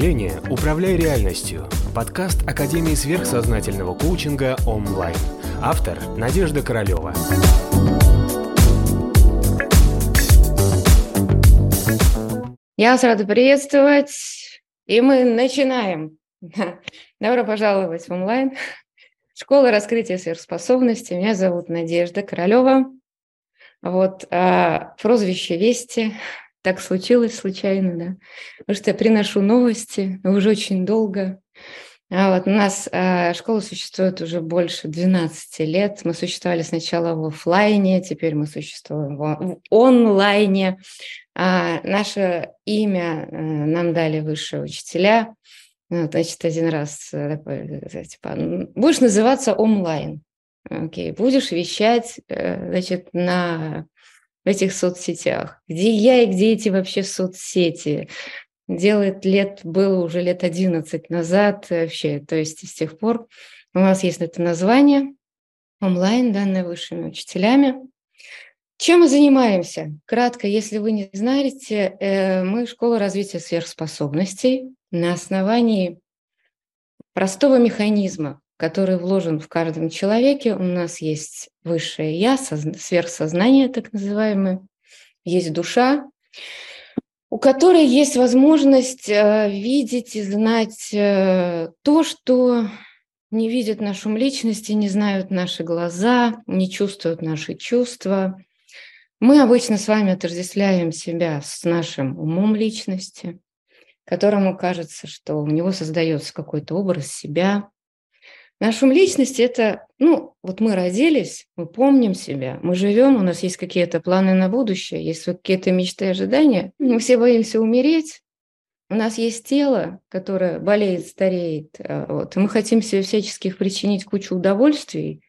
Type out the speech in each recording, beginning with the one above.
мышления «Управляй реальностью» – подкаст Академии сверхсознательного коучинга онлайн. Автор – Надежда Королева. Я вас рада приветствовать, и мы начинаем. Добро пожаловать в онлайн. Школа раскрытия сверхспособностей. Меня зовут Надежда Королева. Вот а, прозвище Вести так случилось случайно, да. Потому что я приношу новости уже очень долго. А вот у нас э, школа существует уже больше 12 лет. Мы существовали сначала в офлайне, теперь мы существуем в онлайне. А наше имя э, нам дали высшие учителя. Ну, значит, один раз э, такой, э, типа, будешь называться онлайн. Окей, будешь вещать, значит, на в этих соцсетях. Где я и где эти вообще соцсети? Делает лет, было уже лет 11 назад вообще, то есть с тех пор у нас есть это название онлайн, данное высшими учителями. Чем мы занимаемся? Кратко, если вы не знаете, э, мы школа развития сверхспособностей на основании простого механизма, который вложен в каждом человеке. У нас есть высшее я, сверхсознание так называемое, есть душа, у которой есть возможность э, видеть и знать э, то, что не видят нашу личности, не знают наши глаза, не чувствуют наши чувства. Мы обычно с вами отождествляем себя с нашим умом личности, которому кажется, что у него создается какой-то образ себя, Наша личность – это, ну, вот мы родились, мы помним себя, мы живем, у нас есть какие-то планы на будущее, есть какие-то мечты и ожидания. Мы все боимся умереть, у нас есть тело, которое болеет, стареет. А, вот, и мы хотим себе всяческих причинить кучу удовольствий,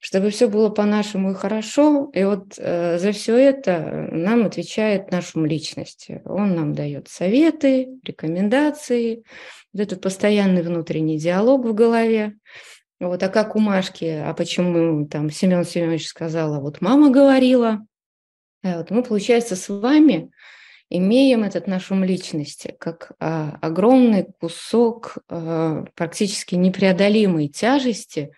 чтобы все было по-нашему и хорошо. И вот э, за все это нам отвечает наша личность. Он нам дает советы, рекомендации, вот этот постоянный внутренний диалог в голове. Вот, а как у Машки, а почему там Семен Семенович сказал, а вот мама говорила. А вот мы, получается, с вами имеем этот наш ум личности как а, огромный кусок а, практически непреодолимой тяжести,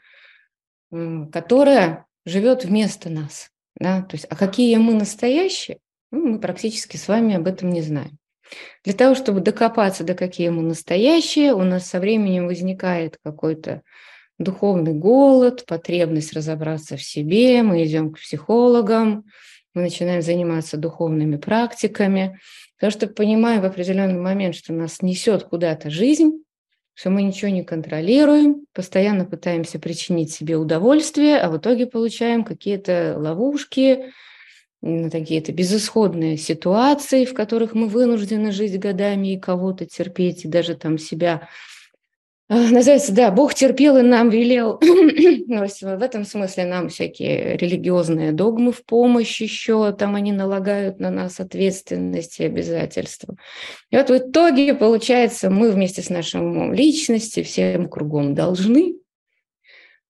которая живет вместо нас. Да? То есть, а какие мы настоящие, ну, мы практически с вами об этом не знаем. Для того, чтобы докопаться до какие мы настоящие, у нас со временем возникает какой-то духовный голод, потребность разобраться в себе, мы идем к психологам, мы начинаем заниматься духовными практиками, потому что понимаем в определенный момент, что нас несет куда-то жизнь, что мы ничего не контролируем, постоянно пытаемся причинить себе удовольствие, а в итоге получаем какие-то ловушки, какие-то безысходные ситуации, в которых мы вынуждены жить годами и кого-то терпеть, и даже там себя называется, да, Бог терпел и нам велел. в этом смысле нам всякие религиозные догмы в помощь еще, там они налагают на нас ответственность и обязательства. И вот в итоге, получается, мы вместе с нашим личностью всем кругом должны,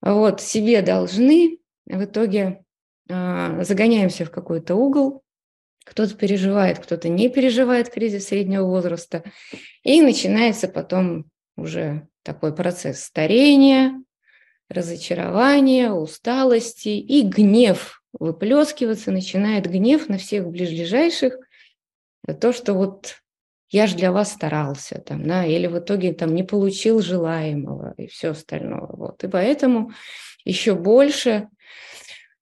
вот, себе должны, в итоге а, загоняемся в какой-то угол, кто-то переживает, кто-то не переживает кризис среднего возраста, и начинается потом уже такой процесс старения, разочарования, усталости и гнев выплескиваться, начинает гнев на всех ближайших, то, что вот я же для вас старался, там, да, или в итоге там не получил желаемого и все остальное. Вот. И поэтому еще больше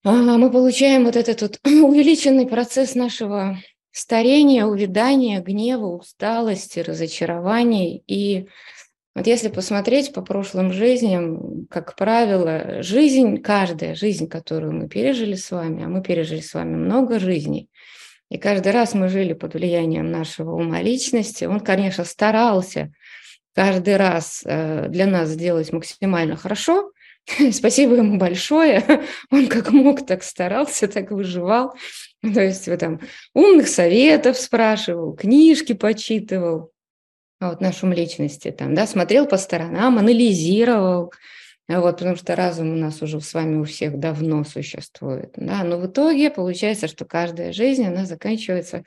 а, мы получаем вот этот вот увеличенный процесс нашего старения, увядания, гнева, усталости, разочарований. И вот если посмотреть по прошлым жизням, как правило, жизнь, каждая жизнь, которую мы пережили с вами, а мы пережили с вами много жизней, и каждый раз мы жили под влиянием нашего ума личности, он, конечно, старался каждый раз э, для нас сделать максимально хорошо, Спасибо ему большое. Он как мог, так старался, так выживал. То есть вы там умных советов спрашивал, книжки почитывал, вот нашу личности там, да, смотрел по сторонам, анализировал, вот, потому что разум у нас уже с вами у всех давно существует, да, но в итоге получается, что каждая жизнь, она заканчивается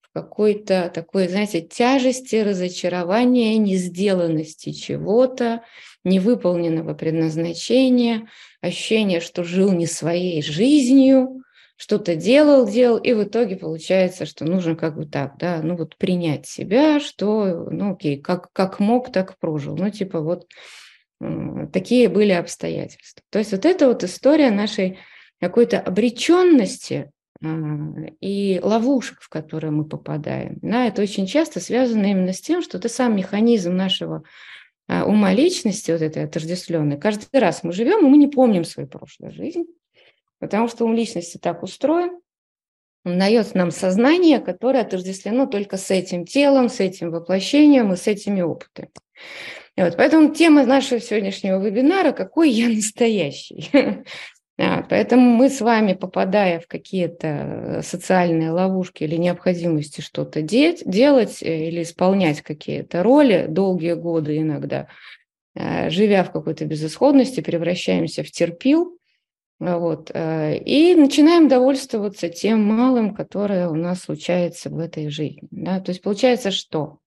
в какой-то такой, знаете, тяжести, разочарования, несделанности чего-то, невыполненного предназначения, ощущение, что жил не своей жизнью, что-то делал, делал, и в итоге получается, что нужно как бы так, да, ну вот принять себя, что, ну окей, как, как мог, так прожил. Ну типа вот такие были обстоятельства. То есть вот эта вот история нашей какой-то обреченности и ловушек, в которые мы попадаем. Да, это очень часто связано именно с тем, что это сам механизм нашего а, ума личности, вот этой отождествленной. Каждый раз мы живем, и мы не помним свою прошлую жизнь. Потому что ум личности так устроен, он дает нам сознание, которое отождествлено только с этим телом, с этим воплощением и с этими опытами. И вот поэтому тема нашего сегодняшнего вебинара «Какой я настоящий?». Поэтому мы с вами, попадая в какие-то социальные ловушки или необходимости что-то делать э, или исполнять какие-то роли долгие годы иногда, э, живя в какой-то безысходности, превращаемся в терпил, вот. Э, и начинаем довольствоваться тем малым, которое у нас случается в этой жизни. Да? То есть получается, что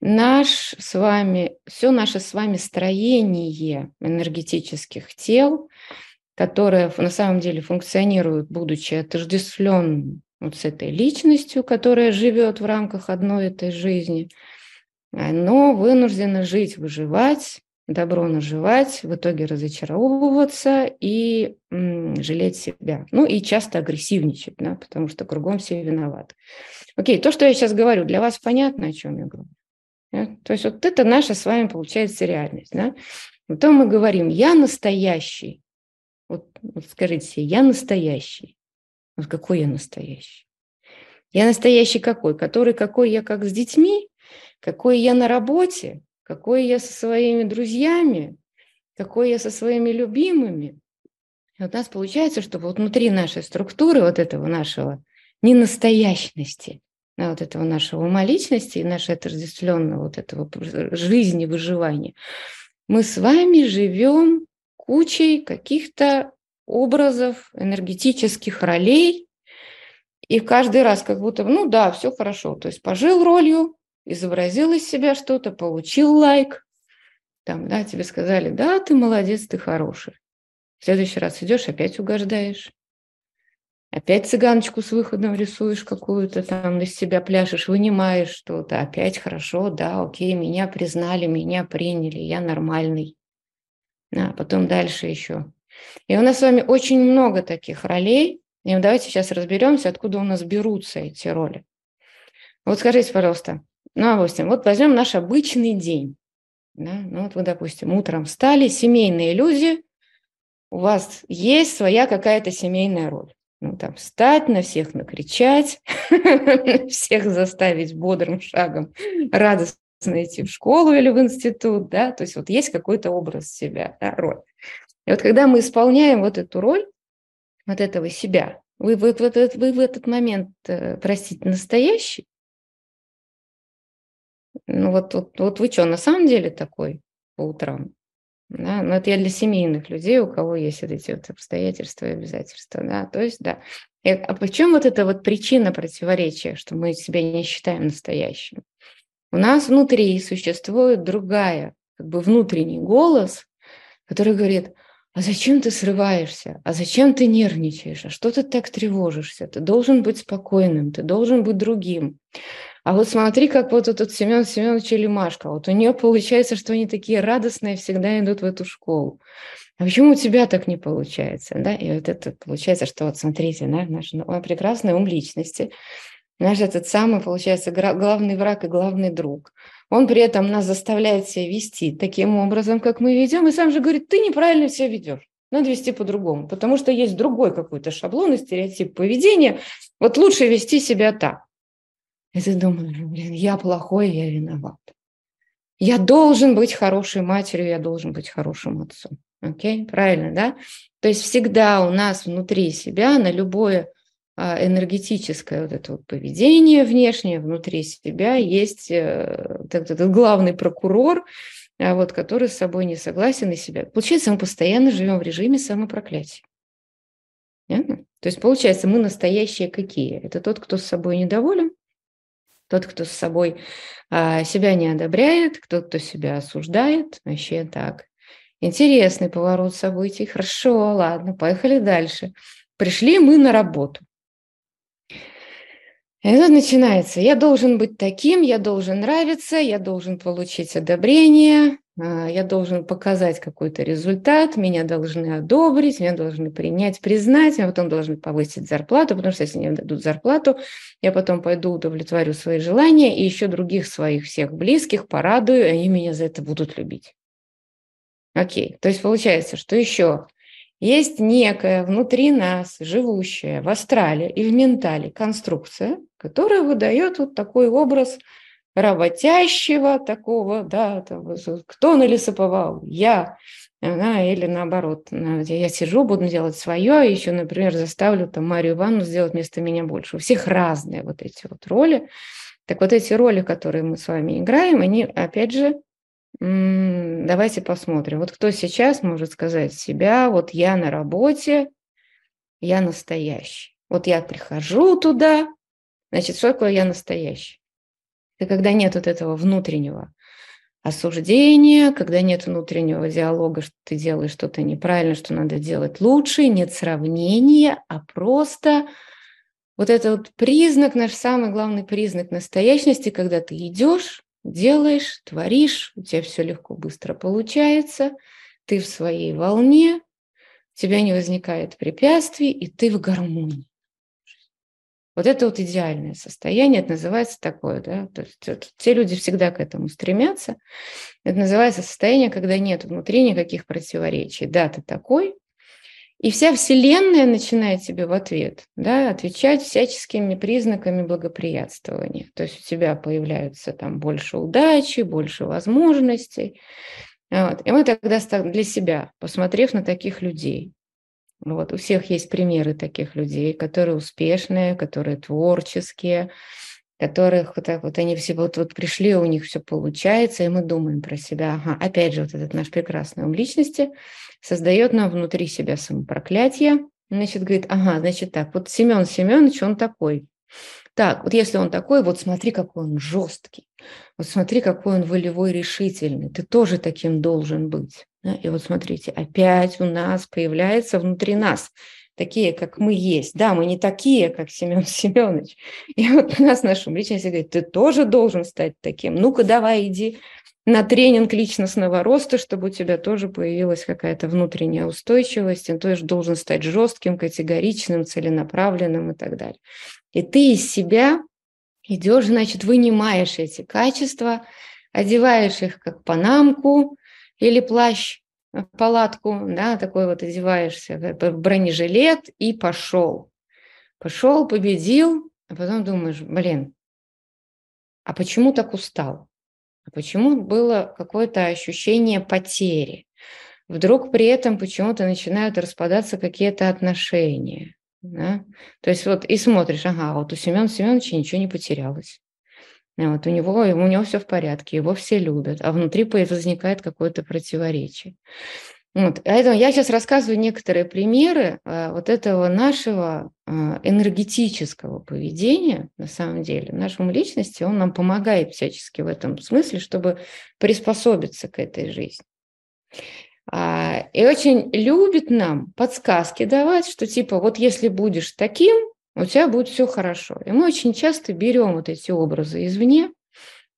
наш с вами, все наше с вами строение энергетических тел, которое на самом деле функционирует, будучи отождествленным вот с этой личностью, которая живет в рамках одной этой жизни, оно вынуждено жить, выживать добро наживать, в итоге разочаровываться и м, жалеть себя. Ну и часто агрессивничать, да, потому что кругом все виноваты. Окей, то, что я сейчас говорю, для вас понятно, о чем я говорю? Да? То есть вот это наша с вами получается реальность. Да? Потом мы говорим, я настоящий. Вот, вот скажите себе, я настоящий. Вот какой я настоящий? Я настоящий какой? Который какой я как с детьми? Какой я на работе? Какой я со своими друзьями, какой я со своими любимыми. И вот у нас получается, что вот внутри нашей структуры, вот этого нашего ненастоящности, вот этого нашего ума личности и нашей отождествленного вот этого жизни, выживания, мы с вами живем кучей каких-то образов, энергетических ролей, и каждый раз как будто, ну да, все хорошо, то есть пожил ролью, изобразил из себя что-то, получил лайк, там, да, тебе сказали, да, ты молодец, ты хороший. В следующий раз идешь, опять угождаешь. Опять цыганочку с выходом рисуешь какую-то, там из себя пляшешь, вынимаешь что-то. Опять хорошо, да, окей, меня признали, меня приняли, я нормальный. А потом дальше еще. И у нас с вами очень много таких ролей. И давайте сейчас разберемся, откуда у нас берутся эти роли. Вот скажите, пожалуйста, ну, допустим, вот возьмем наш обычный день. Да? Ну, вот вы, допустим, утром встали, семейные люди, у вас есть своя какая-то семейная роль. Ну, там, встать, на всех накричать, всех заставить бодрым шагом радостно идти в школу или в институт, да, то есть вот есть какой-то образ себя, да, роль. И вот когда мы исполняем вот эту роль, вот этого себя, вы, вы, вы, вы в этот момент, э, простите, настоящий, ну вот, вот, вот вы что, на самом деле такой по утрам? Да? Ну, это я для семейных людей, у кого есть вот эти вот обстоятельства и обязательства. Да? То есть, да. И, а почему вот эта вот причина противоречия, что мы себя не считаем настоящим? У нас внутри существует другая, как бы внутренний голос, который говорит, а зачем ты срываешься? А зачем ты нервничаешь? А что ты так тревожишься? Ты должен быть спокойным, ты должен быть другим. А вот смотри, как вот этот Семен Семенович или Машка, вот у нее получается, что они такие радостные всегда идут в эту школу. А почему у тебя так не получается? Да? И вот это получается, что вот смотрите, да, наш прекрасный ум личности, наш этот самый, получается, главный враг и главный друг. Он при этом нас заставляет себя вести таким образом, как мы ведем, и сам же говорит, ты неправильно себя ведешь. Надо вести по-другому, потому что есть другой какой-то шаблон и стереотип поведения. Вот лучше вести себя так. И ты думаешь, блин, я плохой, я виноват. Я должен быть хорошей матерью, я должен быть хорошим отцом. Окей, правильно, да? То есть всегда у нас внутри себя на любое а, энергетическое вот это вот поведение внешнее внутри себя есть э, этот главный прокурор, а, вот, который с собой не согласен и себя. Получается, мы постоянно живем в режиме самопроклятия. Понятно? То есть, получается, мы настоящие какие? Это тот, кто с собой недоволен, Тот, кто с собой а, себя не одобряет, кто, кто себя осуждает, вообще так. Интересный поворот событий. Хорошо, ладно, поехали дальше. Пришли мы на работу. Это начинается. Я должен быть таким, я должен нравиться, я должен получить одобрение, я должен показать какой-то результат, меня должны одобрить, меня должны принять, признать, меня потом должны повысить зарплату, потому что если мне дадут зарплату, я потом пойду удовлетворю свои желания и еще других своих всех близких порадую, и они меня за это будут любить. Окей, то есть получается, что еще есть некая внутри нас, живущая в астрале и в ментале конструкция, которая выдает вот такой образ работящего такого, да, там, кто налесоповал? Я. Да, или наоборот, я сижу, буду делать свое, еще, например, заставлю там Марию Ивановну сделать вместо меня больше. У всех разные вот эти вот роли. Так вот эти роли, которые мы с вами играем, они, опять же, Давайте посмотрим. Вот кто сейчас может сказать себя, вот я на работе, я настоящий. Вот я прихожу туда, значит, что такое я настоящий? Это когда нет вот этого внутреннего осуждения, когда нет внутреннего диалога, что ты делаешь что-то неправильно, что надо делать лучше, нет сравнения, а просто вот это вот признак, наш самый главный признак настоящности, когда ты идешь, делаешь, творишь, у тебя все легко, быстро получается, ты в своей волне, у тебя не возникает препятствий, и ты в гармонии. Вот это вот идеальное состояние, это называется такое, да, то есть те люди всегда к этому стремятся. Это называется состояние, когда нет внутри никаких противоречий. Да, ты такой, и вся Вселенная начинает тебе в ответ да, отвечать всяческими признаками благоприятствования. То есть у тебя появляются там больше удачи, больше возможностей. Вот. И мы тогда для себя, посмотрев на таких людей, вот, у всех есть примеры таких людей, которые успешные, которые творческие, которых вот так вот они все вот, вот пришли, у них все получается, и мы думаем про себя. Ага, опять же, вот этот наш прекрасный ум личности создает нам внутри себя самопроклятие, значит, говорит, ага, значит так, вот Семен Семенович, он такой. Так, вот если он такой, вот смотри, какой он жесткий, вот смотри, какой он волевой, решительный, ты тоже таким должен быть. И вот смотрите, опять у нас появляется внутри нас такие, как мы есть. Да, мы не такие, как Семен Семенович. И вот у нас наша личность говорит, ты тоже должен стать таким. Ну-ка, давай, иди на тренинг личностного роста, чтобы у тебя тоже появилась какая-то внутренняя устойчивость, ты тоже должен стать жестким, категоричным, целенаправленным и так далее. И ты из себя идешь, значит, вынимаешь эти качества, одеваешь их как панамку или плащ, в палатку, да, такой вот одеваешься, бронежилет и пошел. Пошел, победил, а потом думаешь, блин, а почему так устал? А почему было какое-то ощущение потери? Вдруг при этом почему-то начинают распадаться какие-то отношения. Да? То есть вот и смотришь, ага, вот у Семена Семеновича ничего не потерялось. Вот у него, у него все в порядке, его все любят, а внутри возникает какое-то противоречие. Вот. Поэтому я сейчас рассказываю некоторые примеры а, вот этого нашего а, энергетического поведения, на самом деле, нашему личности, он нам помогает всячески в этом смысле, чтобы приспособиться к этой жизни. А, и очень любит нам подсказки давать, что типа вот если будешь таким, у тебя будет все хорошо. И мы очень часто берем вот эти образы извне,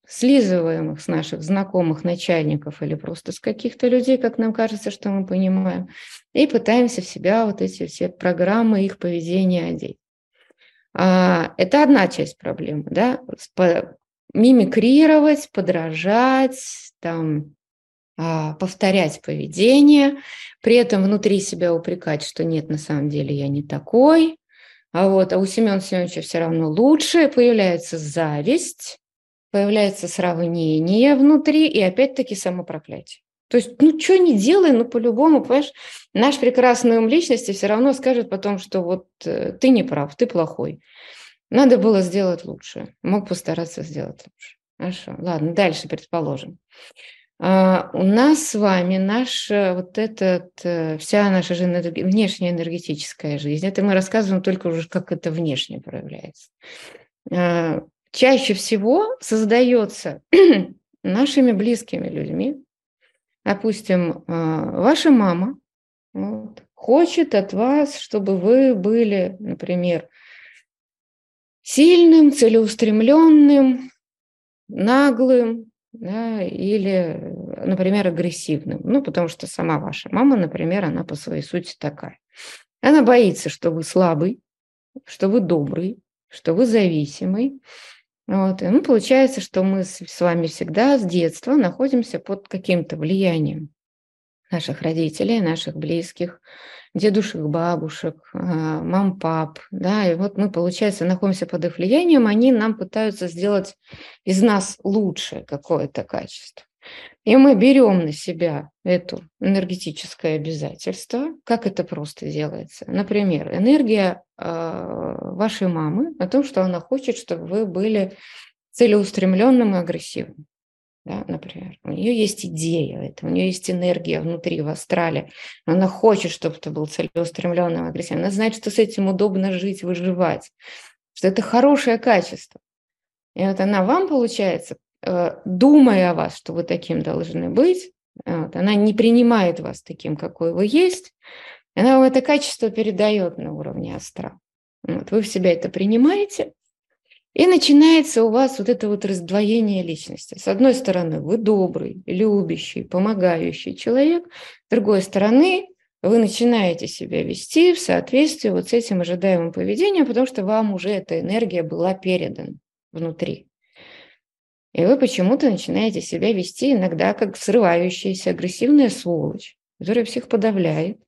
слизываем их с наших знакомых начальников или просто с каких-то людей, как нам кажется, что мы понимаем, и пытаемся в себя вот эти все программы их поведения одеть. А, это одна часть проблемы, да, мимикрировать, подражать, там, а, повторять поведение, при этом внутри себя упрекать, что нет, на самом деле я не такой, а вот а у Семена Семеновича все равно лучше, появляется зависть, появляется сравнение внутри и опять-таки самопроклятие. То есть, ну, что не делай, ну, по-любому, понимаешь, наш прекрасный ум личности все равно скажет потом, что вот э, ты не прав, ты плохой. Надо было сделать лучше. Мог постараться сделать лучше. Хорошо, ладно, дальше предположим. А, у нас с вами наша вот этот, э, вся наша же внешняя энергетическая жизнь, это мы рассказываем только уже, как это внешне проявляется. А, чаще всего создается нашими близкими людьми. Допустим, а, ваша мама вот, хочет от вас, чтобы вы были, например, сильным, целеустремленным, наглым, да, или, например, агрессивным. Ну, потому что сама ваша мама, например, она по своей сути такая. Она боится, что вы слабый, что вы добрый, что вы зависимый. Вот. И, ну, получается, что мы с вами всегда с детства находимся под каким-то влиянием наших родителей, наших близких, дедушек, бабушек, а, мам, пап, да, и вот мы, получается, находимся под их влиянием, они нам пытаются сделать из нас лучшее какое-то качество. И мы берем на себя это энергетическое обязательство. Как это просто делается? Например, энергия э, вашей мамы о том, что она хочет, чтобы вы были целеустремленным и агрессивным да, например. У нее есть идея, это, у нее есть энергия внутри, в астрале. Она хочет, чтобы ты был целеустремленным, агрессивным. Она знает, что с этим удобно жить, выживать, что это хорошее качество. И вот она вам, получается, э, думая о вас, что вы таким должны быть, вот, она не принимает вас таким, какой вы есть, она вам это качество передает на уровне астрала. Вот, вы в себя это принимаете, и начинается у вас вот это вот раздвоение личности. С одной стороны, вы добрый, любящий, помогающий человек. С другой стороны, вы начинаете себя вести в соответствии вот с этим ожидаемым поведением, потому что вам уже эта энергия была передана внутри. И вы почему-то начинаете себя вести иногда как срывающаяся агрессивная сволочь, которая всех подавляет,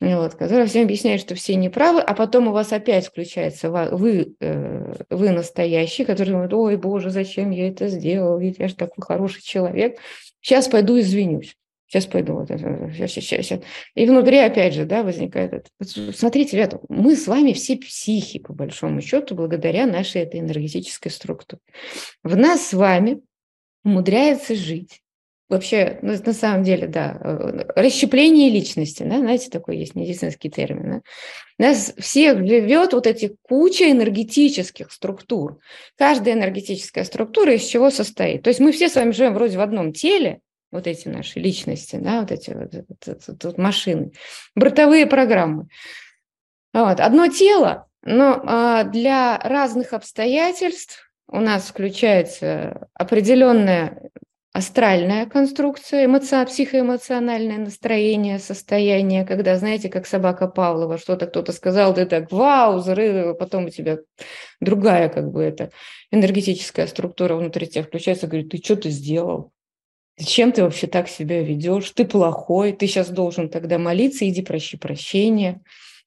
вот, которая всем объясняет, что все неправы, а потом у вас опять включается вы, э, вы настоящий, который говорит, ой, боже, зачем я это сделал, ведь я же такой хороший человек, сейчас пойду извинюсь. Сейчас пойду. Вот это, сейчас, сейчас, сейчас. И внутри, опять же, да, возникает это. Смотрите, ребята, мы с вами все психи, по большому счету, благодаря нашей этой энергетической структуре. В нас с вами умудряется жить вообще, ну, на самом деле, да, э, расщепление личности, да, знаете, такой есть медицинский термин. Да? Нас всех живет вот эти куча энергетических структур. Каждая энергетическая структура из чего состоит. То есть мы все с вами живем вроде в одном теле, вот эти наши личности, да, вот эти вот, вот, вот, вот машины, бортовые программы. Вот. Одно тело, но а, для разных обстоятельств у нас включается определенная астральная конструкция, эмоци... психоэмоциональное настроение, состояние, когда, знаете, как собака Павлова, что-то кто-то сказал, ты так, вау, взрыв, потом у тебя другая как бы это энергетическая структура внутри тебя включается, говорит, ты что ты сделал? Зачем ты вообще так себя ведешь? Ты плохой, ты сейчас должен тогда молиться, иди прощи прощения.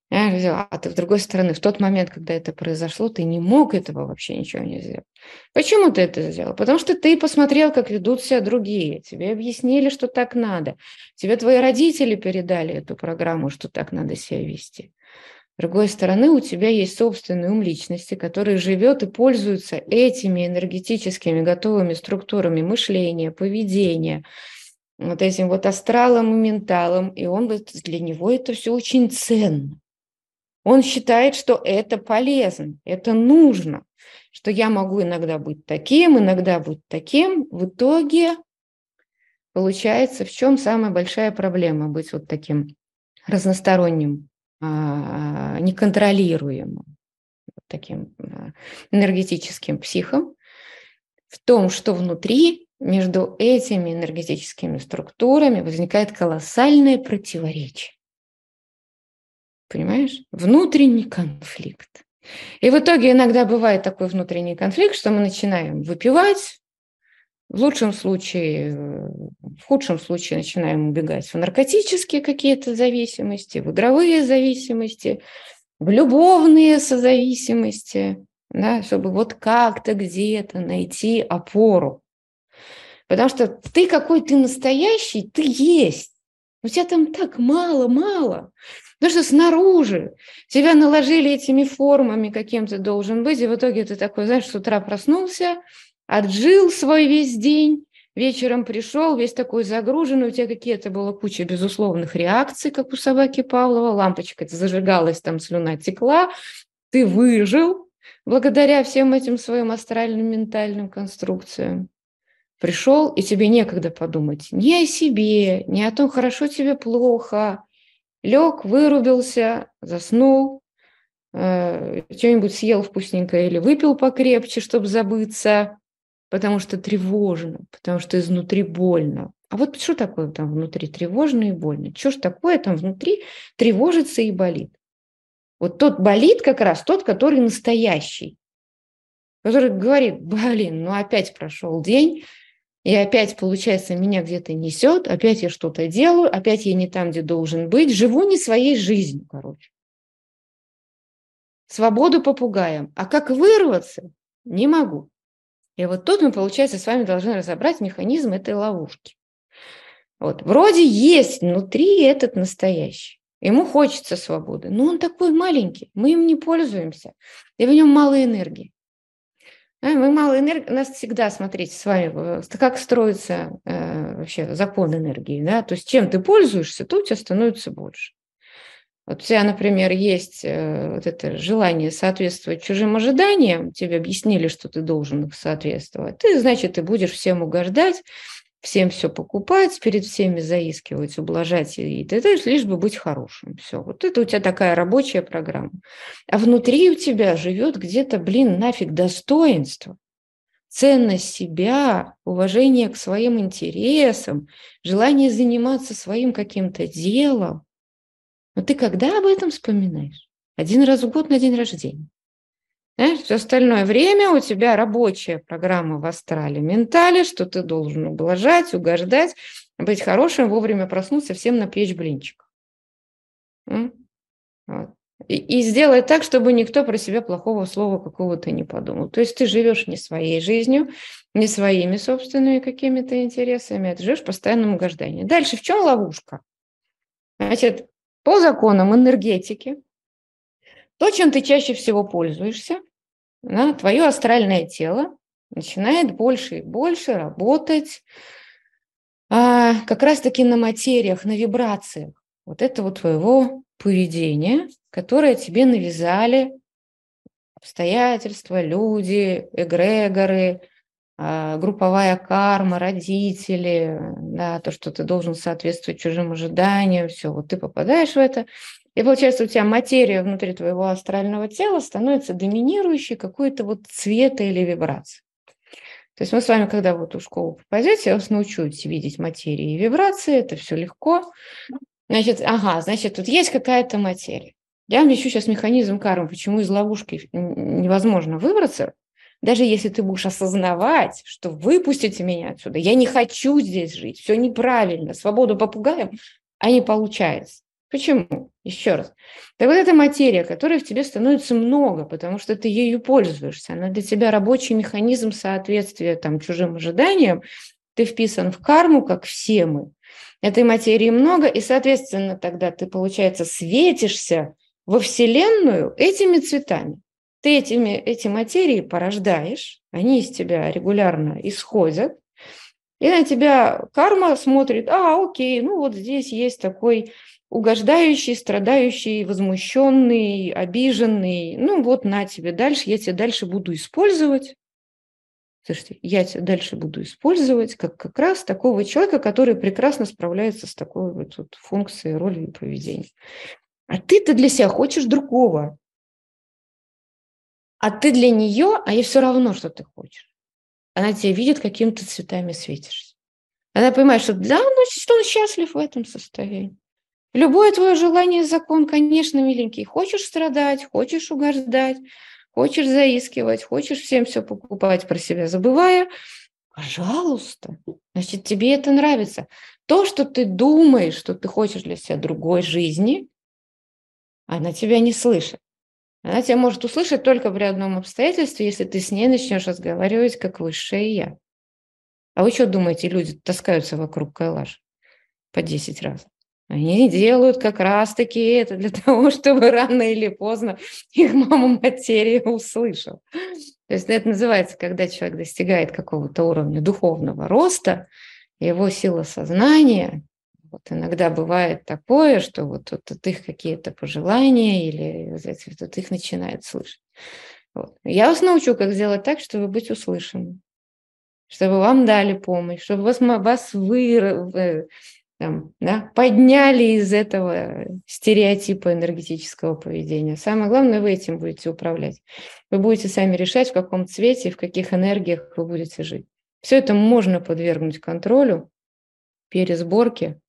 А ты, с другой стороны, в тот момент, когда это произошло, ты не мог этого вообще ничего не сделать. Почему ты это сделал? Потому что ты посмотрел, как ведут себя другие. Тебе объяснили, что так надо. Тебе твои родители передали эту программу, что так надо себя вести. С другой стороны, у тебя есть собственный ум личности, который живет и пользуется этими энергетическими готовыми структурами мышления, поведения, вот этим вот астралом и менталом, и он для него это все очень ценно. Он считает, что это полезно, это нужно, что я могу иногда быть таким, иногда быть таким. В итоге получается, в чем самая большая проблема быть вот таким разносторонним, а, неконтролируемым, вот таким а, энергетическим психом, в том, что внутри между этими энергетическими структурами возникает колоссальное противоречие. Понимаешь? Внутренний конфликт. И в итоге иногда бывает такой внутренний конфликт, что мы начинаем выпивать, в лучшем случае, в худшем случае начинаем убегать в наркотические какие-то зависимости, в игровые зависимости, в любовные созависимости, да, чтобы вот как-то где-то найти опору. Потому что ты какой ты настоящий, ты есть. У тебя там так мало-мало. Потому что снаружи тебя наложили этими формами, каким ты должен быть, и в итоге ты такой, знаешь, с утра проснулся, отжил свой весь день, вечером пришел, весь такой загруженный, у тебя какие-то было куча безусловных реакций, как у собаки Павлова, лампочка зажигалась, там слюна текла, ты выжил, благодаря всем этим своим астральным ментальным конструкциям, пришел, и тебе некогда подумать ни о себе, ни о том, хорошо тебе, плохо. Лег, вырубился, заснул, э, что-нибудь съел вкусненькое или выпил покрепче, чтобы забыться, потому что тревожно, потому что изнутри больно. А вот что такое там внутри тревожно и больно? Что ж такое там внутри тревожится и болит? Вот тот болит как раз тот, который настоящий, который говорит, блин, ну опять прошел день, и опять, получается, меня где-то несет, опять я что-то делаю, опять я не там, где должен быть, живу не своей жизнью, короче. Свободу попугаем. А как вырваться? Не могу. И вот тут мы, получается, с вами должны разобрать механизм этой ловушки. Вот, вроде есть внутри этот настоящий. Ему хочется свободы, но он такой маленький, мы им не пользуемся, и в нем мало энергии. Мы мало энергии, нас всегда, смотрите, с вами, как строится э, вообще закон энергии, да, то есть чем ты пользуешься, то у тебя становится больше. Вот у тебя, например, есть э, вот это желание соответствовать чужим ожиданиям, тебе объяснили, что ты должен их соответствовать, ты, значит, ты будешь всем угождать, всем все покупать, перед всеми заискивать, ублажать и т.д., лишь бы быть хорошим. Все. Вот это у тебя такая рабочая программа. А внутри у тебя живет где-то, блин, нафиг достоинство, ценность себя, уважение к своим интересам, желание заниматься своим каким-то делом. Но ты когда об этом вспоминаешь? Один раз в год на день рождения. Знаешь, все остальное время у тебя рабочая программа в астрале, ментале, что ты должен ублажать, угождать, быть хорошим, вовремя проснуться, всем напечь блинчик. Вот. И, и сделать так, чтобы никто про себя плохого слова какого-то не подумал. То есть ты живешь не своей жизнью, не своими собственными какими-то интересами, а ты живешь в постоянном угождании. Дальше в чем ловушка? Значит, по законам энергетики, то, чем ты чаще всего пользуешься, да, твое астральное тело начинает больше и больше работать а, как раз-таки на материях, на вибрациях. Вот это вот твоего поведения, которое тебе навязали обстоятельства, люди, эгрегоры, а, групповая карма, родители, да, то, что ты должен соответствовать чужим ожиданиям, все, вот ты попадаешь в это, и получается, у тебя материя внутри твоего астрального тела становится доминирующей какой-то вот цвета или вибрации. То есть мы с вами, когда вот в школу попадете, я вас научу видеть материи и вибрации, это все легко. Значит, ага, значит, тут есть какая-то материя. Я вам ищу сейчас механизм кармы, почему из ловушки невозможно выбраться, даже если ты будешь осознавать, что выпустите меня отсюда, я не хочу здесь жить, все неправильно, свободу попугаем, а не получается. Почему? Еще раз. Так вот эта материя, которая в тебе становится много, потому что ты ею пользуешься, она для тебя рабочий механизм соответствия там, чужим ожиданиям, ты вписан в карму, как все мы. Этой материи много, и, соответственно, тогда ты, получается, светишься во Вселенную этими цветами. Ты этими, эти материи порождаешь, они из тебя регулярно исходят, и на тебя карма смотрит, а, окей, ну вот здесь есть такой угождающий, страдающий, возмущенный, обиженный. Ну вот на тебе дальше, я тебя дальше буду использовать. Слушайте, я тебя дальше буду использовать как как раз такого человека, который прекрасно справляется с такой вот, вот функцией, ролью и поведением. А ты-то для себя хочешь другого. А ты для нее, а ей все равно, что ты хочешь. Она тебя видит, каким то цветами светишься. Она понимает, что да, значит, он счастлив в этом состоянии. Любое твое желание – закон, конечно, миленький. Хочешь страдать, хочешь угождать, хочешь заискивать, хочешь всем все покупать про себя, забывая, пожалуйста, значит, тебе это нравится. То, что ты думаешь, что ты хочешь для себя другой жизни, она тебя не слышит. Она тебя может услышать только при одном обстоятельстве, если ты с ней начнешь разговаривать как высшее я. А вы что думаете, люди таскаются вокруг Кайлаш по 10 раз? Они делают как раз-таки это для того, чтобы рано или поздно их мама материя услышал. То есть это называется, когда человек достигает какого-то уровня духовного роста, его сила сознания, вот иногда бывает такое, что вот, вот, вот их какие-то пожелания или вот, вот их начинает слышать. Вот. Я вас научу, как сделать так, чтобы быть услышанным, чтобы вам дали помощь, чтобы вас, вас вы, там, да, подняли из этого стереотипа энергетического поведения. Самое главное, вы этим будете управлять. Вы будете сами решать, в каком цвете, в каких энергиях вы будете жить. Все это можно подвергнуть контролю, пересборке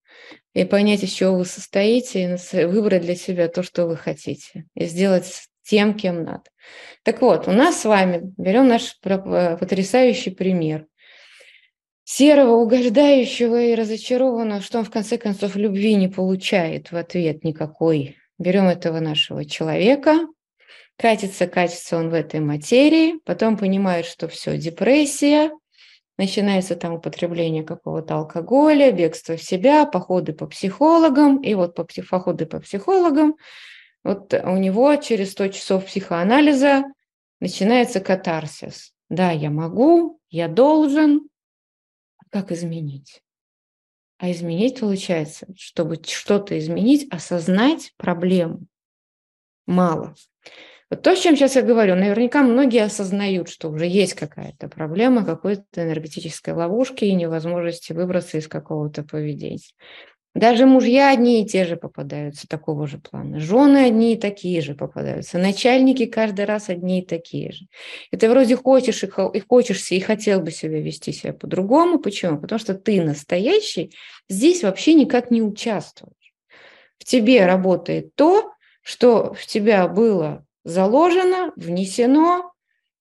и понять, из чего вы состоите, и выбрать для себя то, что вы хотите, и сделать тем, кем надо. Так вот, у нас с вами, берем наш потрясающий пример – серого, угождающего и разочарованного, что он в конце концов любви не получает в ответ никакой. Берем этого нашего человека, катится, катится он в этой материи, потом понимает, что все, депрессия, начинается там употребление какого-то алкоголя, бегство в себя, походы по психологам, и вот по походы по психологам, вот у него через 100 часов психоанализа начинается катарсис. Да, я могу, я должен, как изменить? А изменить получается, чтобы что-то изменить, осознать проблему мало. Вот то, с чем сейчас я говорю, наверняка многие осознают, что уже есть какая-то проблема, какой-то энергетической ловушки и невозможности выбраться из какого-то поведения. Даже мужья одни и те же попадаются такого же плана. Жены одни и такие же попадаются. Начальники каждый раз одни и такие же. Ты вроде хочешь и, и хочешься, и хотел бы себя вести себя по-другому. Почему? Потому что ты настоящий здесь вообще никак не участвуешь. В тебе работает то, что в тебя было заложено, внесено,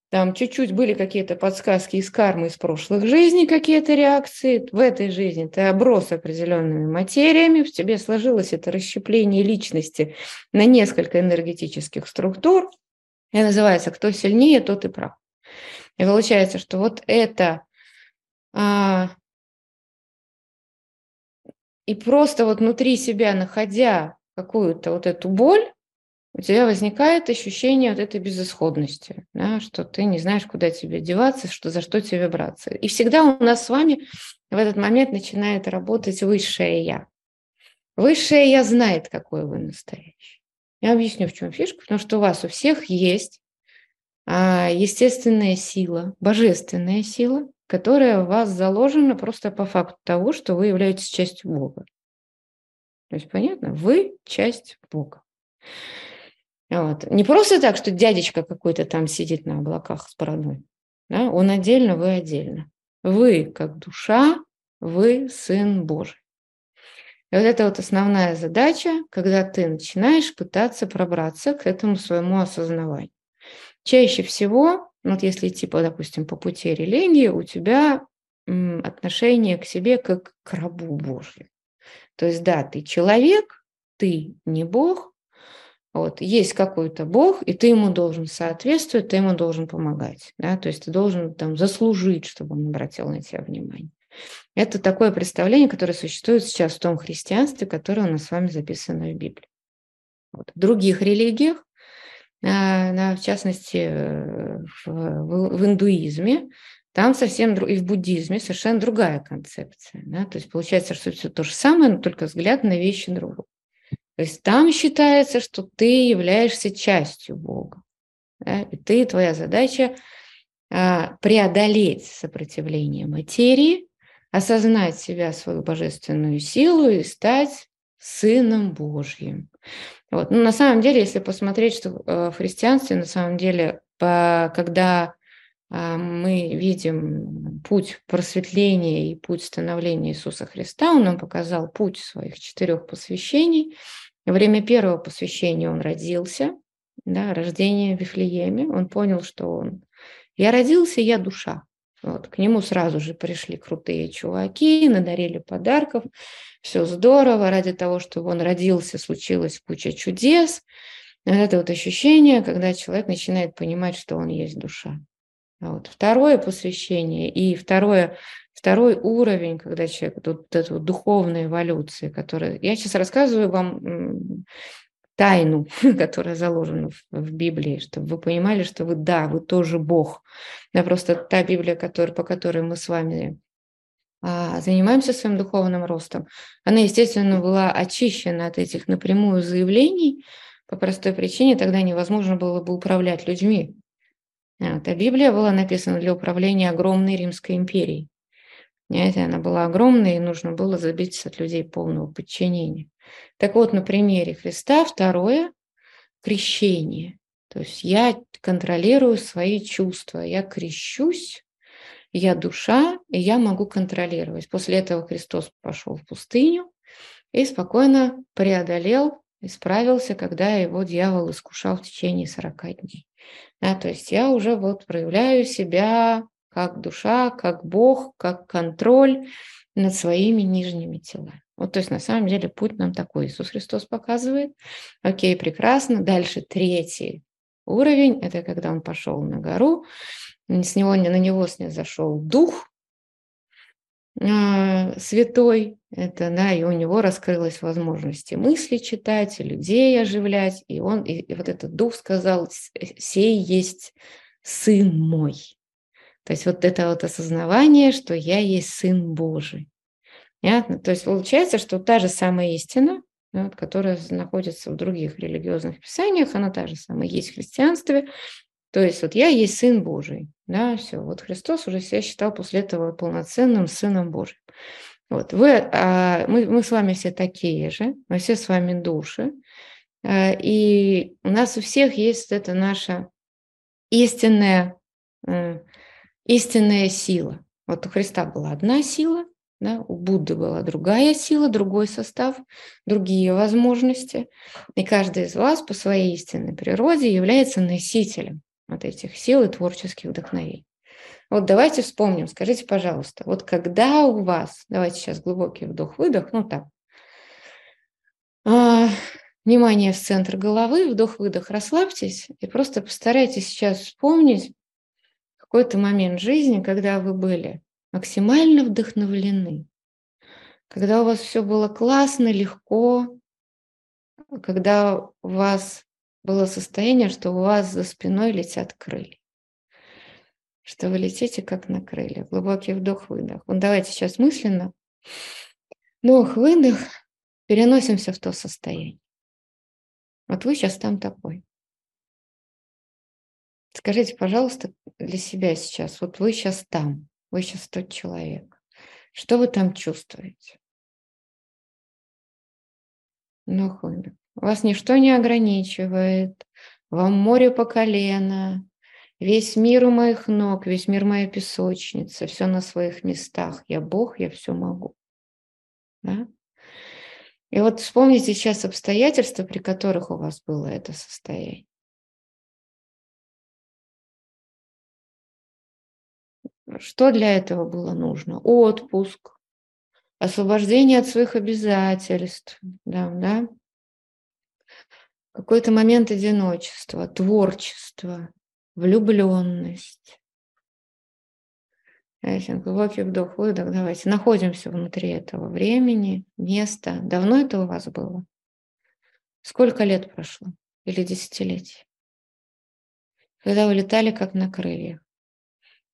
там чуть-чуть были какие-то подсказки из кармы из прошлых жизней, какие-то реакции. В этой жизни ты оброс определенными материями, в тебе сложилось это расщепление личности на несколько энергетических структур. И называется «Кто сильнее, тот и прав». И получается, что вот это а, и просто вот внутри себя, находя какую-то вот эту боль, у тебя возникает ощущение вот этой безысходности, да, что ты не знаешь, куда тебе деваться, что, за что тебе браться. И всегда у нас с вами в этот момент начинает работать высшее «я». Высшее «я» знает, какой вы настоящий. Я объясню, в чем фишка, потому что у вас у всех есть а, естественная сила, божественная сила, которая в вас заложена просто по факту того, что вы являетесь частью Бога. То есть, понятно, вы часть Бога. Вот. Не просто так, что дядечка какой-то там сидит на облаках с бородой. Да? Он отдельно, вы отдельно. Вы как душа, вы сын Божий. И вот это вот основная задача, когда ты начинаешь пытаться пробраться к этому своему осознаванию. Чаще всего, вот если идти, по, допустим, по пути религии, у тебя отношение к себе как к рабу Божью. То есть, да, ты человек, ты не Бог, вот, есть какой-то Бог, и ты ему должен соответствовать, ты ему должен помогать. Да? То есть ты должен там, заслужить, чтобы он обратил на тебя внимание. Это такое представление, которое существует сейчас в том христианстве, которое у нас с вами записано в Библии. Вот. В других религиях, а, в частности, э, в индуизме, там совсем и в буддизме совершенно другая концепция. Да? То есть получается, что все то же самое, но только взгляд на вещи другого. То есть там считается, что ты являешься частью Бога. Да? И ты, твоя задача а, преодолеть сопротивление материи, осознать себя, свою божественную силу и стать Сыном Божьим. Вот. Ну, на самом деле, если посмотреть, что э, в христианстве, на самом деле, когда а, мы видим путь просветления и путь становления Иисуса Христа, Он нам показал путь своих четырех посвящений – во время первого посвящения он родился, да, рождение в Вифлееме. Он понял, что он... Я родился, я душа. Вот, к нему сразу же пришли крутые чуваки, надарили подарков, все здорово, ради того, чтобы он родился, случилась куча чудес. Это вот ощущение, когда человек начинает понимать, что он есть душа. Вот второе посвящение и второе Второй уровень, когда человек, вот эта вот духовная эволюция, которая... Я сейчас рассказываю вам тайну, которая заложена в, в Библии, чтобы вы понимали, что вы, да, вы тоже Бог. Да, просто та Библия, который, по которой мы с вами а, занимаемся своим духовным ростом, она, естественно, была очищена от этих напрямую заявлений по простой причине, тогда невозможно было бы управлять людьми. Вот, а Библия была написана для управления огромной Римской империей. Понимаете, она была огромной, и нужно было забить от людей полного подчинения. Так вот, на примере Христа второе – крещение. То есть я контролирую свои чувства, я крещусь, я душа, и я могу контролировать. После этого Христос пошел в пустыню и спокойно преодолел, исправился, когда его дьявол искушал в течение 40 дней. Да, то есть я уже вот проявляю себя как душа, как Бог, как контроль над своими нижними телами. Вот, то есть на самом деле путь нам такой Иисус Христос показывает. Окей, прекрасно. Дальше третий уровень, это когда он пошел на гору, с него, на него зашел дух э, святой, это, да, и у него раскрылась возможность мысли читать, и людей оживлять, и он, и, и вот этот дух сказал, сей есть сын мой. То есть вот это вот осознавание, что я есть сын Божий. Понятно? То есть получается, что та же самая истина, вот, которая находится в других религиозных писаниях, она та же самая есть в христианстве. То есть вот я есть Сын Божий, да, все. Вот Христос уже себя считал после этого полноценным Сыном Божьим. Вот вы, а, мы, мы с вами все такие же, мы все с вами души, а, и у нас у всех есть это наша истинная, истинная сила. Вот у Христа была одна сила, да? У Будды была другая сила, другой состав, другие возможности. И каждый из вас по своей истинной природе является носителем вот этих сил и творческих вдохновений. Вот давайте вспомним, скажите, пожалуйста, вот когда у вас, давайте сейчас глубокий вдох-выдох, ну так, а, внимание в центр головы, вдох-выдох, расслабьтесь и просто постарайтесь сейчас вспомнить какой-то момент жизни, когда вы были максимально вдохновлены, когда у вас все было классно, легко, когда у вас было состояние, что у вас за спиной летят крылья, что вы летите как на крыльях. Глубокий вдох-выдох. Вот давайте сейчас мысленно вдох-выдох, переносимся в то состояние. Вот вы сейчас там такой. Скажите, пожалуйста, для себя сейчас, вот вы сейчас там. Вы сейчас тот человек. Что вы там чувствуете? Ну, хобби. Вас ничто не ограничивает. Вам море по колено. Весь мир у моих ног, весь мир моя песочница, все на своих местах. Я Бог, я все могу. Да? И вот вспомните сейчас обстоятельства, при которых у вас было это состояние. Что для этого было нужно? Отпуск, освобождение от своих обязательств, да, да? какой-то момент одиночества, творчество, влюбленность. Знаете, глубокий вдох, выдох. Давайте находимся внутри этого времени, места. Давно это у вас было? Сколько лет прошло? Или десятилетий? Когда вы летали как на крыльях.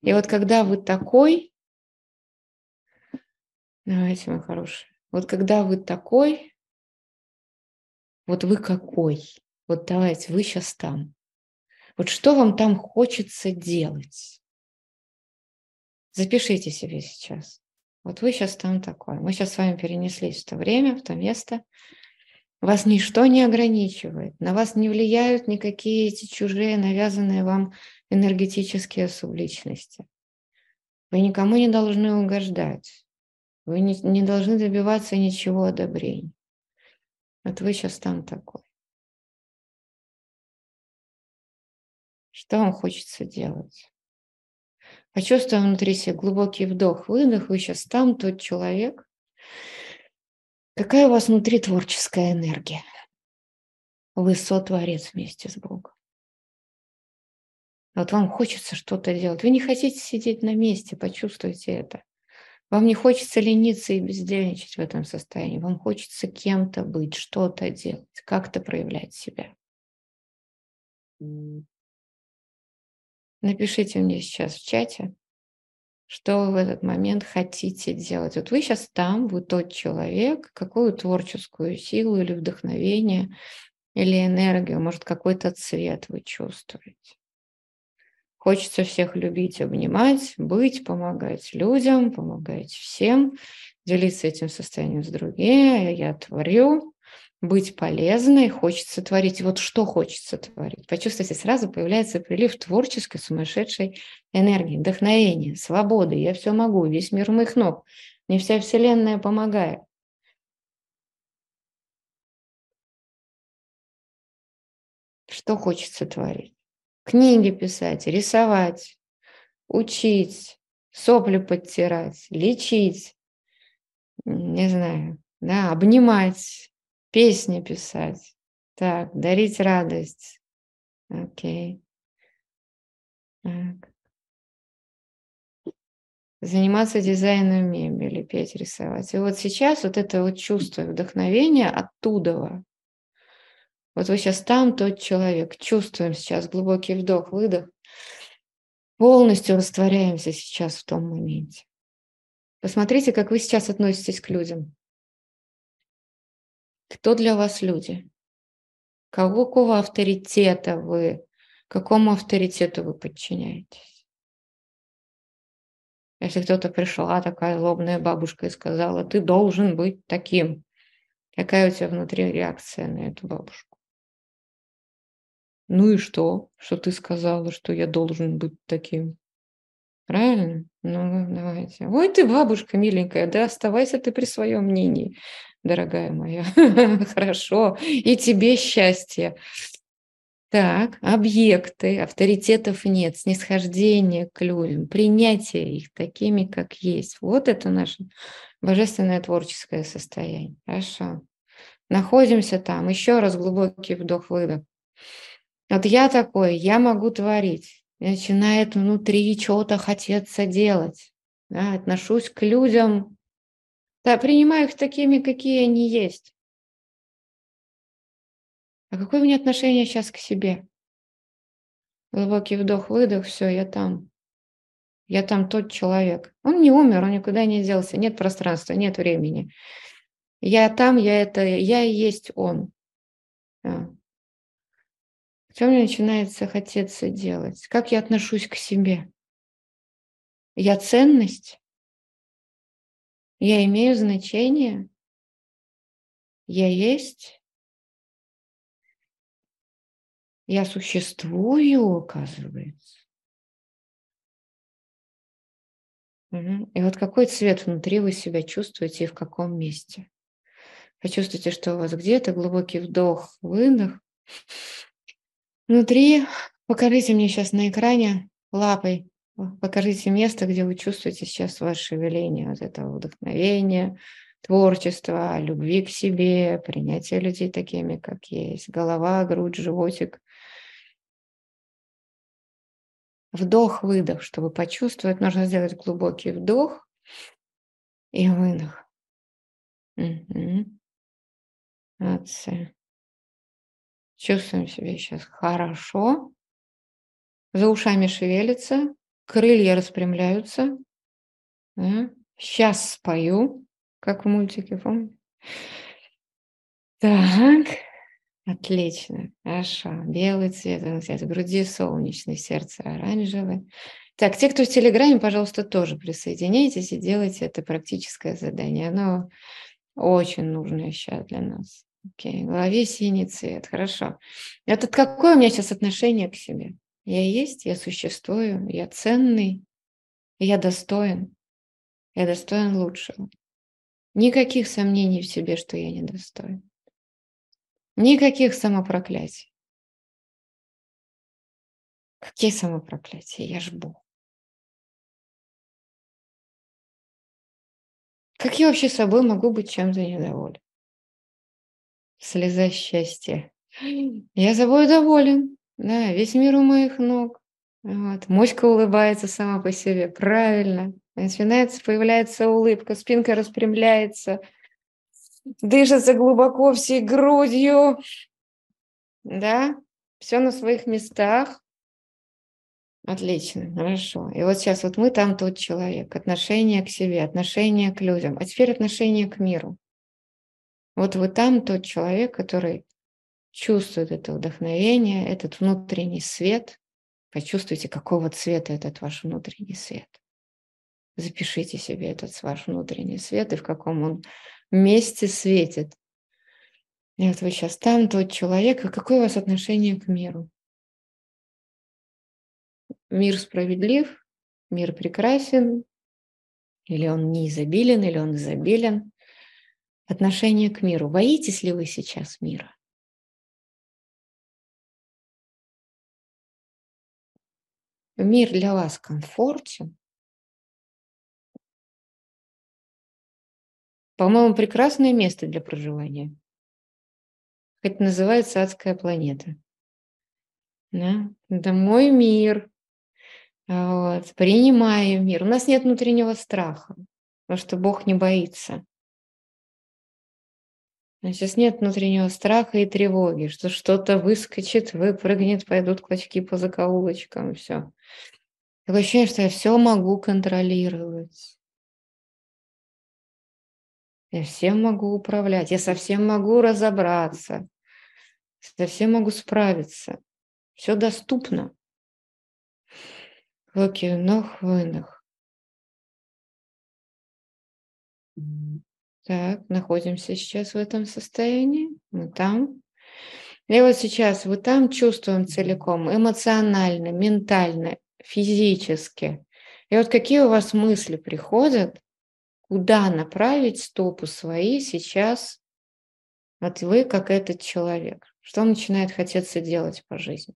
И вот когда вы такой, давайте, мой хороший, вот когда вы такой, вот вы какой, вот давайте, вы сейчас там. Вот что вам там хочется делать? Запишите себе сейчас. Вот вы сейчас там такой. Мы сейчас с вами перенеслись в то время, в то место. Вас ничто не ограничивает, на вас не влияют никакие эти чужие навязанные вам энергетические субличности. Вы никому не должны угождать. Вы не, не должны добиваться ничего одобрений. Вот вы сейчас там такой. Что вам хочется делать? Почувствуем внутри себя глубокий вдох, выдох. Вы сейчас там тот человек. Какая у вас внутри творческая энергия? Вы сотворец вместе с Богом. Вот вам хочется что-то делать. Вы не хотите сидеть на месте, почувствуйте это. Вам не хочется лениться и бездельничать в этом состоянии. Вам хочется кем-то быть, что-то делать, как-то проявлять себя. Напишите мне сейчас в чате, что вы в этот момент хотите делать. Вот вы сейчас там, вы тот человек, какую творческую силу или вдохновение, или энергию, может, какой-то цвет вы чувствуете Хочется всех любить, обнимать, быть, помогать людям, помогать всем, делиться этим состоянием с другими. Я творю, быть полезной, хочется творить. Вот что хочется творить. Почувствуйте, сразу появляется прилив творческой, сумасшедшей энергии, вдохновения, свободы. Я все могу, весь мир моих ног. Мне вся Вселенная помогает. Что хочется творить? Книги писать, рисовать, учить, сопли подтирать, лечить, не знаю, да, обнимать, песни писать, так, дарить радость. Окей. Так. Заниматься дизайном мебели, петь, рисовать. И вот сейчас вот это вот чувство вдохновения оттуда, вот вы сейчас там тот человек. Чувствуем сейчас глубокий вдох, выдох. Полностью растворяемся сейчас в том моменте. Посмотрите, как вы сейчас относитесь к людям. Кто для вас люди? Какого авторитета вы, какому авторитету вы подчиняетесь? Если кто-то пришла, такая злобная бабушка, и сказала, ты должен быть таким, какая у тебя внутри реакция на эту бабушку? Ну и что, что ты сказала, что я должен быть таким? Правильно? Ну, давайте. Ой, ты бабушка миленькая, да оставайся ты при своем мнении, дорогая моя. Хорошо. И тебе счастье. Так, объекты, авторитетов нет, снисхождение к людям, принятие их такими, как есть. Вот это наше божественное творческое состояние. Хорошо. Находимся там. Еще раз глубокий вдох-выдох. Вот я такой, я могу творить. Начинает внутри чего-то хотеться делать. Да, отношусь к людям, да, принимаю их такими, какие они есть. А какое у меня отношение сейчас к себе? Глубокий вдох-выдох, все, я там. Я там тот человек. Он не умер, он никуда не делся. Нет пространства, нет времени. Я там, я это, я и есть он. Да. Что мне начинается хотеться делать? Как я отношусь к себе? Я ценность? Я имею значение? Я есть? Я существую, оказывается. И вот какой цвет внутри вы себя чувствуете и в каком месте? Почувствуйте, что у вас где-то глубокий вдох, выдох, Внутри покажите мне сейчас на экране лапой, покажите место, где вы чувствуете сейчас ваше шевеление, вот этого вдохновения, творчества, любви к себе, принятия людей такими, как есть, голова, грудь, животик. Вдох-выдох, чтобы почувствовать, нужно сделать глубокий вдох и выдох. Угу. Молодцы. Чувствуем себя сейчас хорошо. За ушами шевелится, крылья распрямляются. Да? Сейчас спою, как в мультике, помните? Так, отлично, хорошо. Белый цвет, цвет груди солнечный, сердце оранжевое. Так, те, кто в Телеграме, пожалуйста, тоже присоединяйтесь и делайте это практическое задание. Оно очень нужное сейчас для нас. Окей, в голове синий цвет, хорошо. Это какое у меня сейчас отношение к себе? Я есть, я существую, я ценный, я достоин, я достоин лучшего. Никаких сомнений в себе, что я недостоин. Никаких самопроклятий. Какие самопроклятия? Я ж Бог. Как я вообще собой могу быть чем-то недоволен? Слеза счастья. Я собой доволен, да, весь мир у моих ног. Вот. Моська улыбается сама по себе, правильно. Начинается, появляется улыбка, спинка распрямляется, дышится глубоко всей грудью, да, все на своих местах. Отлично, хорошо. И вот сейчас вот мы там тот человек, отношение к себе, отношение к людям, а теперь отношение к миру. Вот вы там тот человек, который чувствует это вдохновение, этот внутренний свет, Почувствуйте, какого цвета этот ваш внутренний свет. Запишите себе этот ваш внутренний свет и в каком он месте светит. И вот вы сейчас там тот человек, а какое у вас отношение к миру? Мир справедлив, мир прекрасен, или он не изобилен, или он изобилен. Отношение к миру. Боитесь ли вы сейчас мира? Мир для вас комфортен? По-моему, прекрасное место для проживания. Это называется адская планета. Да? Это мой мир. Вот. Принимаю мир. У нас нет внутреннего страха, потому что Бог не боится. Сейчас нет внутреннего страха и тревоги, что что-то выскочит, выпрыгнет, пойдут клочки по закоулочкам, все. Такое ощущение, что я все могу контролировать. Я всем могу управлять, я совсем могу разобраться, совсем могу справиться. Все доступно. Глубокий вдох, выдох. Так, находимся сейчас в этом состоянии. Мы там. И вот сейчас вы там чувствуем целиком, эмоционально, ментально, физически. И вот какие у вас мысли приходят, куда направить стопы свои сейчас, вот вы как этот человек, что начинает хотеться делать по жизни,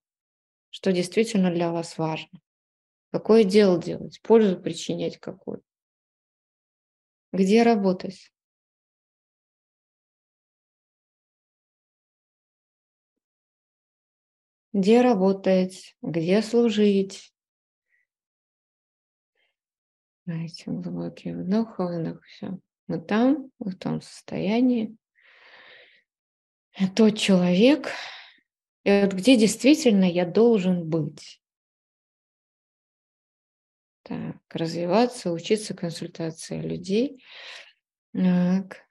что действительно для вас важно, какое дело делать, пользу причинять какую, где работать. Где работать, где служить, знаете, глубокий вдох, выдох, все. Мы там, в том состоянии. Тот человек, и вот где действительно я должен быть. Так, развиваться, учиться консультации людей. Так,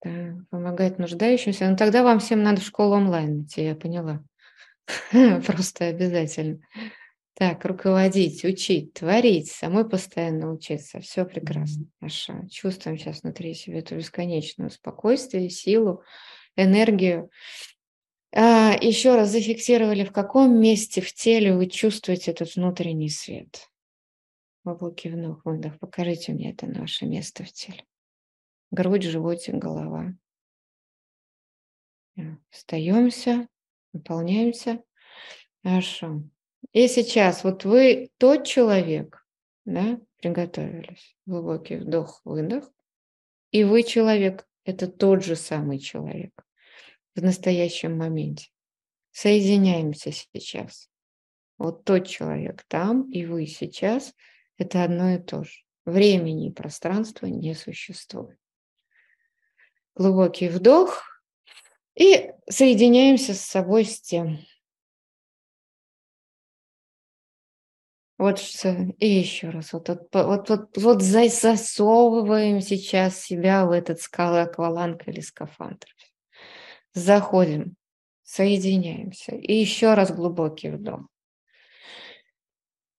так, помогать нуждающимся. Но ну, тогда вам всем надо в школу онлайн идти, я поняла. Просто обязательно. Так, руководить, учить, творить, самой постоянно учиться. Все прекрасно. Хорошо. Чувствуем сейчас внутри себя эту бесконечную спокойствие, силу, энергию. А, еще раз зафиксировали, в каком месте в теле вы чувствуете этот внутренний свет. Глубокий вдох, выдох. Покажите мне это наше место в теле. Грудь, животик, голова. Встаемся, выполняемся. Хорошо. И сейчас вот вы тот человек, да, приготовились. Глубокий вдох, выдох. И вы человек, это тот же самый человек в настоящем моменте. Соединяемся сейчас. Вот тот человек там и вы сейчас – это одно и то же. Времени и пространства не существует. Глубокий вдох и соединяемся с собой с тем, Вот и еще раз, вот, вот, вот, вот, вот засовываем сейчас себя в этот скалы акваланг или скафандр. Заходим, соединяемся. И еще раз глубокий вдох.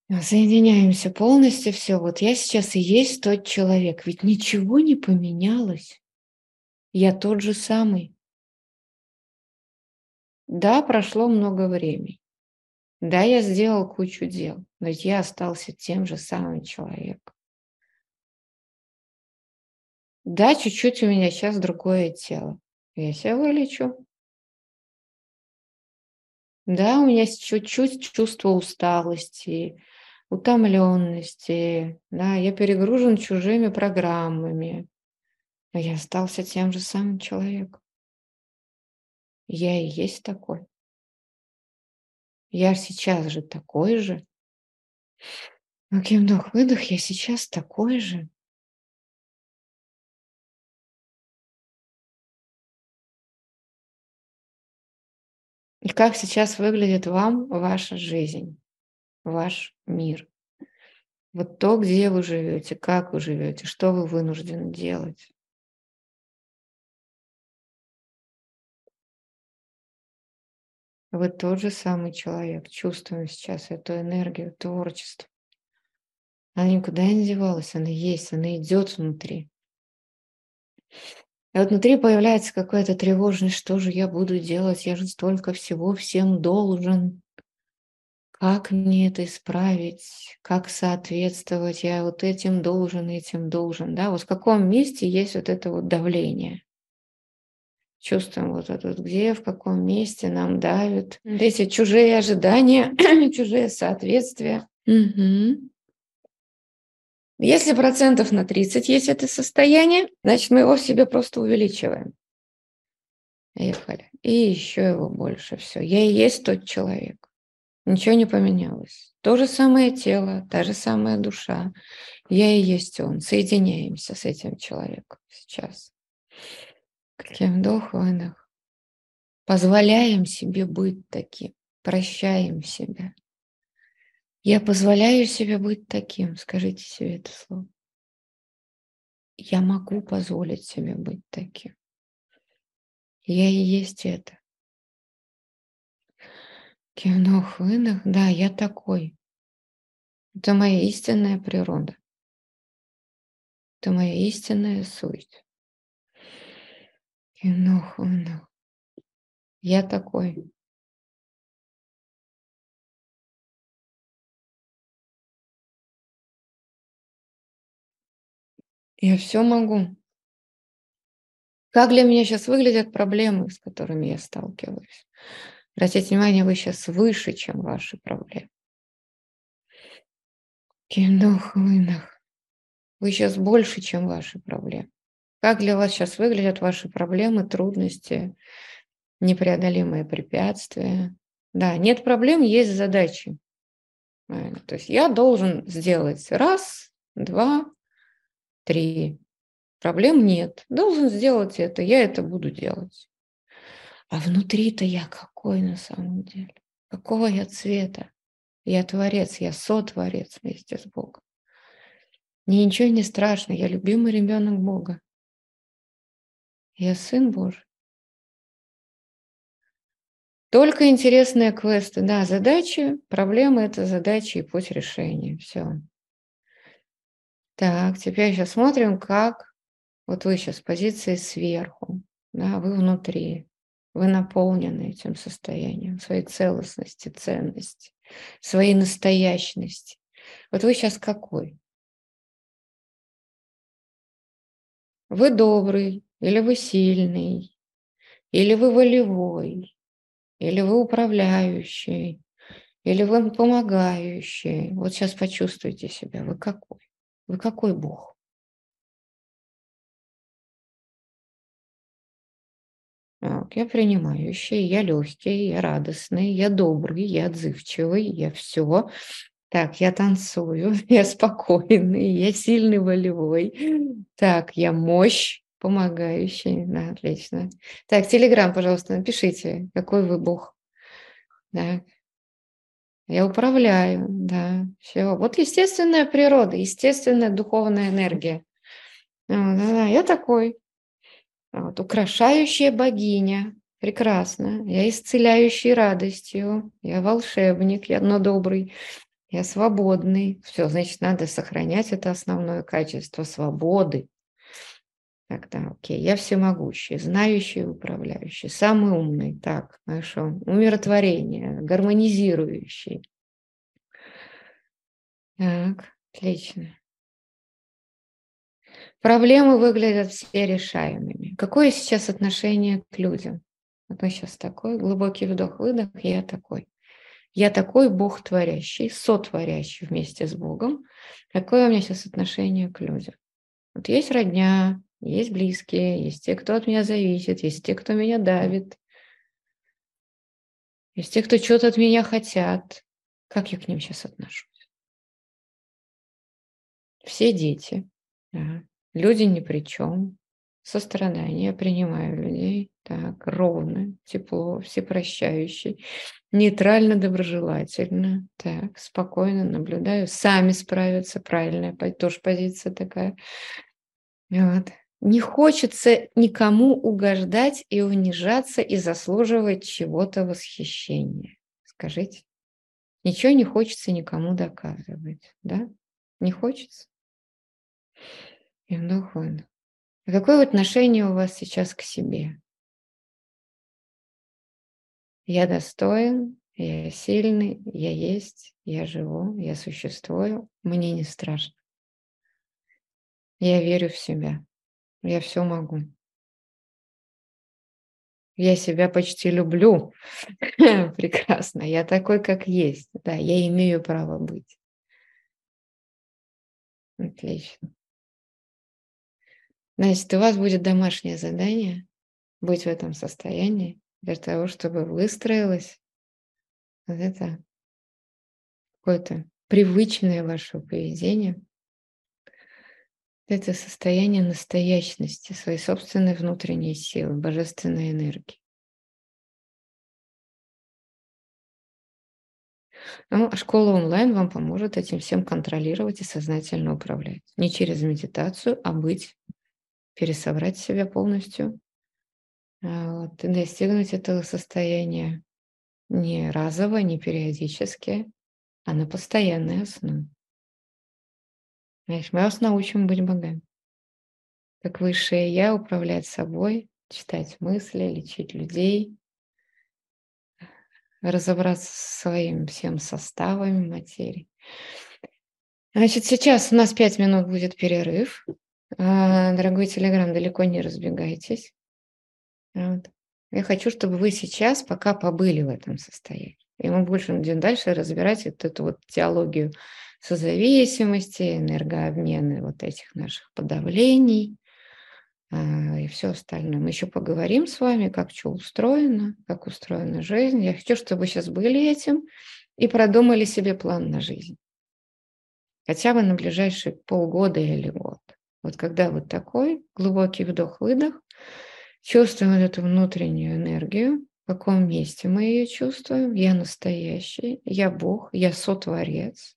Соединяемся полностью, все. Вот я сейчас и есть тот человек, ведь ничего не поменялось. Я тот же самый. Да, прошло много времени. Да, я сделал кучу дел, но я остался тем же самым человеком. Да, чуть-чуть у меня сейчас другое тело. Я себя вылечу. Да, у меня чуть-чуть чувство усталости, утомленности. Да, я перегружен чужими программами. Но я остался тем же самым человеком. Я и есть такой. Я сейчас же такой же. Окей, вдох, выдох, я сейчас такой же. И как сейчас выглядит вам ваша жизнь, ваш мир? Вот то, где вы живете, как вы живете, что вы вынуждены делать. Вы тот же самый человек. Чувствуем сейчас эту энергию творчества. Она никуда не девалась, она есть, она идет внутри. И вот внутри появляется какая-то тревожность, что же я буду делать, я же столько всего всем должен. Как мне это исправить, как соответствовать, я вот этим должен, этим должен. Да? Вот в каком месте есть вот это вот давление? Чувствуем вот это вот, где, в каком месте нам давят эти чужие ожидания, чужие соответствия. Угу. Если процентов на 30 есть это состояние, значит, мы его в себе просто увеличиваем. Ехали. И еще его больше. Все. Я и есть тот человек. Ничего не поменялось. То же самое тело, та же самая душа. Я и есть он. Соединяемся с этим человеком сейчас. Каким вдох, выдох. Позволяем себе быть таким. Прощаем себя. Я позволяю себе быть таким. Скажите себе это слово. Я могу позволить себе быть таким. Я и есть это. Кивнув, выдох. Да, я такой. Это моя истинная природа. Это моя истинная суть. Кивнув, выдох. Я такой. Я все могу. Как для меня сейчас выглядят проблемы, с которыми я сталкиваюсь? Обратите внимание, вы сейчас выше, чем ваши проблемы. Вдох, выдох. Вы сейчас больше, чем ваши проблемы. Как для вас сейчас выглядят ваши проблемы, трудности, непреодолимые препятствия? Да, нет проблем, есть задачи. То есть я должен сделать раз, два, три. Проблем нет. Должен сделать это, я это буду делать. А внутри-то я какой на самом деле? Какого я цвета? Я творец, я сотворец вместе с Богом. Мне ничего не страшно, я любимый ребенок Бога. Я сын Божий. Только интересные квесты. Да, задачи, проблемы – это задачи и путь решения. Все. Так, теперь сейчас смотрим, как вот вы сейчас в позиции сверху, да, вы внутри, вы наполнены этим состоянием, своей целостности, ценности, своей настоящности. Вот вы сейчас какой? Вы добрый, или вы сильный, или вы волевой, или вы управляющий, или вы помогающий. Вот сейчас почувствуйте себя, вы какой? Вы какой Бог? Так, я принимающий, я легкий, я радостный, я добрый, я отзывчивый, я все. Так, я танцую, я спокойный, я сильный волевой. Так, я мощь помогающий. Да, отлично. Так, Телеграм, пожалуйста, напишите, какой вы Бог. Так, я управляю, да, все. Вот естественная природа, естественная духовная энергия. Да, да, я такой. Вот, украшающая богиня, прекрасно. Я исцеляющий радостью, я волшебник, я но добрый, я свободный. Все, значит, надо сохранять это основное качество свободы. Тогда, окей, я всемогущий, знающий, управляющий, самый умный, так, хорошо, умиротворение, гармонизирующий. Так, отлично. Проблемы выглядят все решаемыми. Какое сейчас отношение к людям? Вот мы сейчас такой, глубокий вдох-выдох, я такой. Я такой Бог творящий, сотворящий вместе с Богом. Какое у меня сейчас отношение к людям? Вот есть родня, есть близкие, есть те, кто от меня зависит, есть те, кто меня давит, есть те, кто что-то от меня хотят. Как я к ним сейчас отношусь? Все дети, да. люди ни при чем, сострадание, я принимаю людей, так, ровно, тепло, всепрощающий, нейтрально, доброжелательно, так, спокойно наблюдаю, сами справятся, правильная тоже позиция такая. Вот. Не хочется никому угождать и унижаться и заслуживать чего-то восхищения. Скажите. Ничего не хочется никому доказывать, да? Не хочется? И вдох, выдох. А какое отношение у вас сейчас к себе? Я достоин, я сильный, я есть, я живу, я существую, мне не страшно. Я верю в себя, я все могу. Я себя почти люблю. Прекрасно. Я такой, как есть. Да, я имею право быть. Отлично. Значит, у вас будет домашнее задание быть в этом состоянии для того, чтобы выстроилось вот это какое-то привычное ваше поведение, это состояние настоящности, своей собственной внутренней силы, божественной энергии. Ну, а школа онлайн вам поможет этим всем контролировать и сознательно управлять. Не через медитацию, а быть, пересобрать себя полностью а, вот, и достигнуть этого состояния не разово, не периодически, а на постоянной основе. Знаешь, мы вас научим быть богами. Как высшее Я управлять собой, читать мысли, лечить людей, разобраться со своим всем составами материи. Значит, сейчас у нас пять минут будет перерыв. А, дорогой Телеграм, далеко не разбегайтесь. Вот. Я хочу, чтобы вы сейчас пока побыли в этом состоянии. И мы больше будем дальше разбирать вот эту вот теологию созависимости, энергообмены вот этих наших подавлений а, и все остальное. Мы еще поговорим с вами, как что устроено, как устроена жизнь. Я хочу, чтобы вы сейчас были этим и продумали себе план на жизнь. Хотя бы на ближайшие полгода или год. Вот когда вот такой глубокий вдох-выдох, чувствуем вот эту внутреннюю энергию, в каком месте мы ее чувствуем. Я настоящий, я Бог, я сотворец,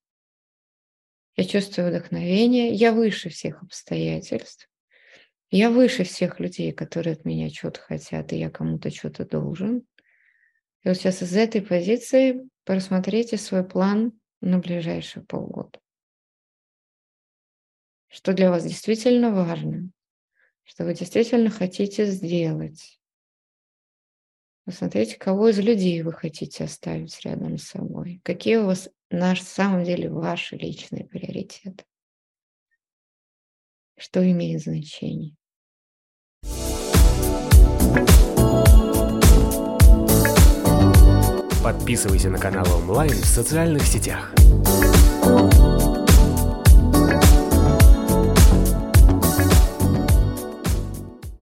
я чувствую вдохновение, я выше всех обстоятельств, я выше всех людей, которые от меня что-то хотят, и я кому-то что-то должен. И вот сейчас из этой позиции просмотрите свой план на ближайшие полгода. Что для вас действительно важно, что вы действительно хотите сделать. Посмотрите, кого из людей вы хотите оставить рядом с собой. Какие у вас на самом деле ваши личные приоритеты. Что имеет значение. Подписывайся на канал онлайн в социальных сетях.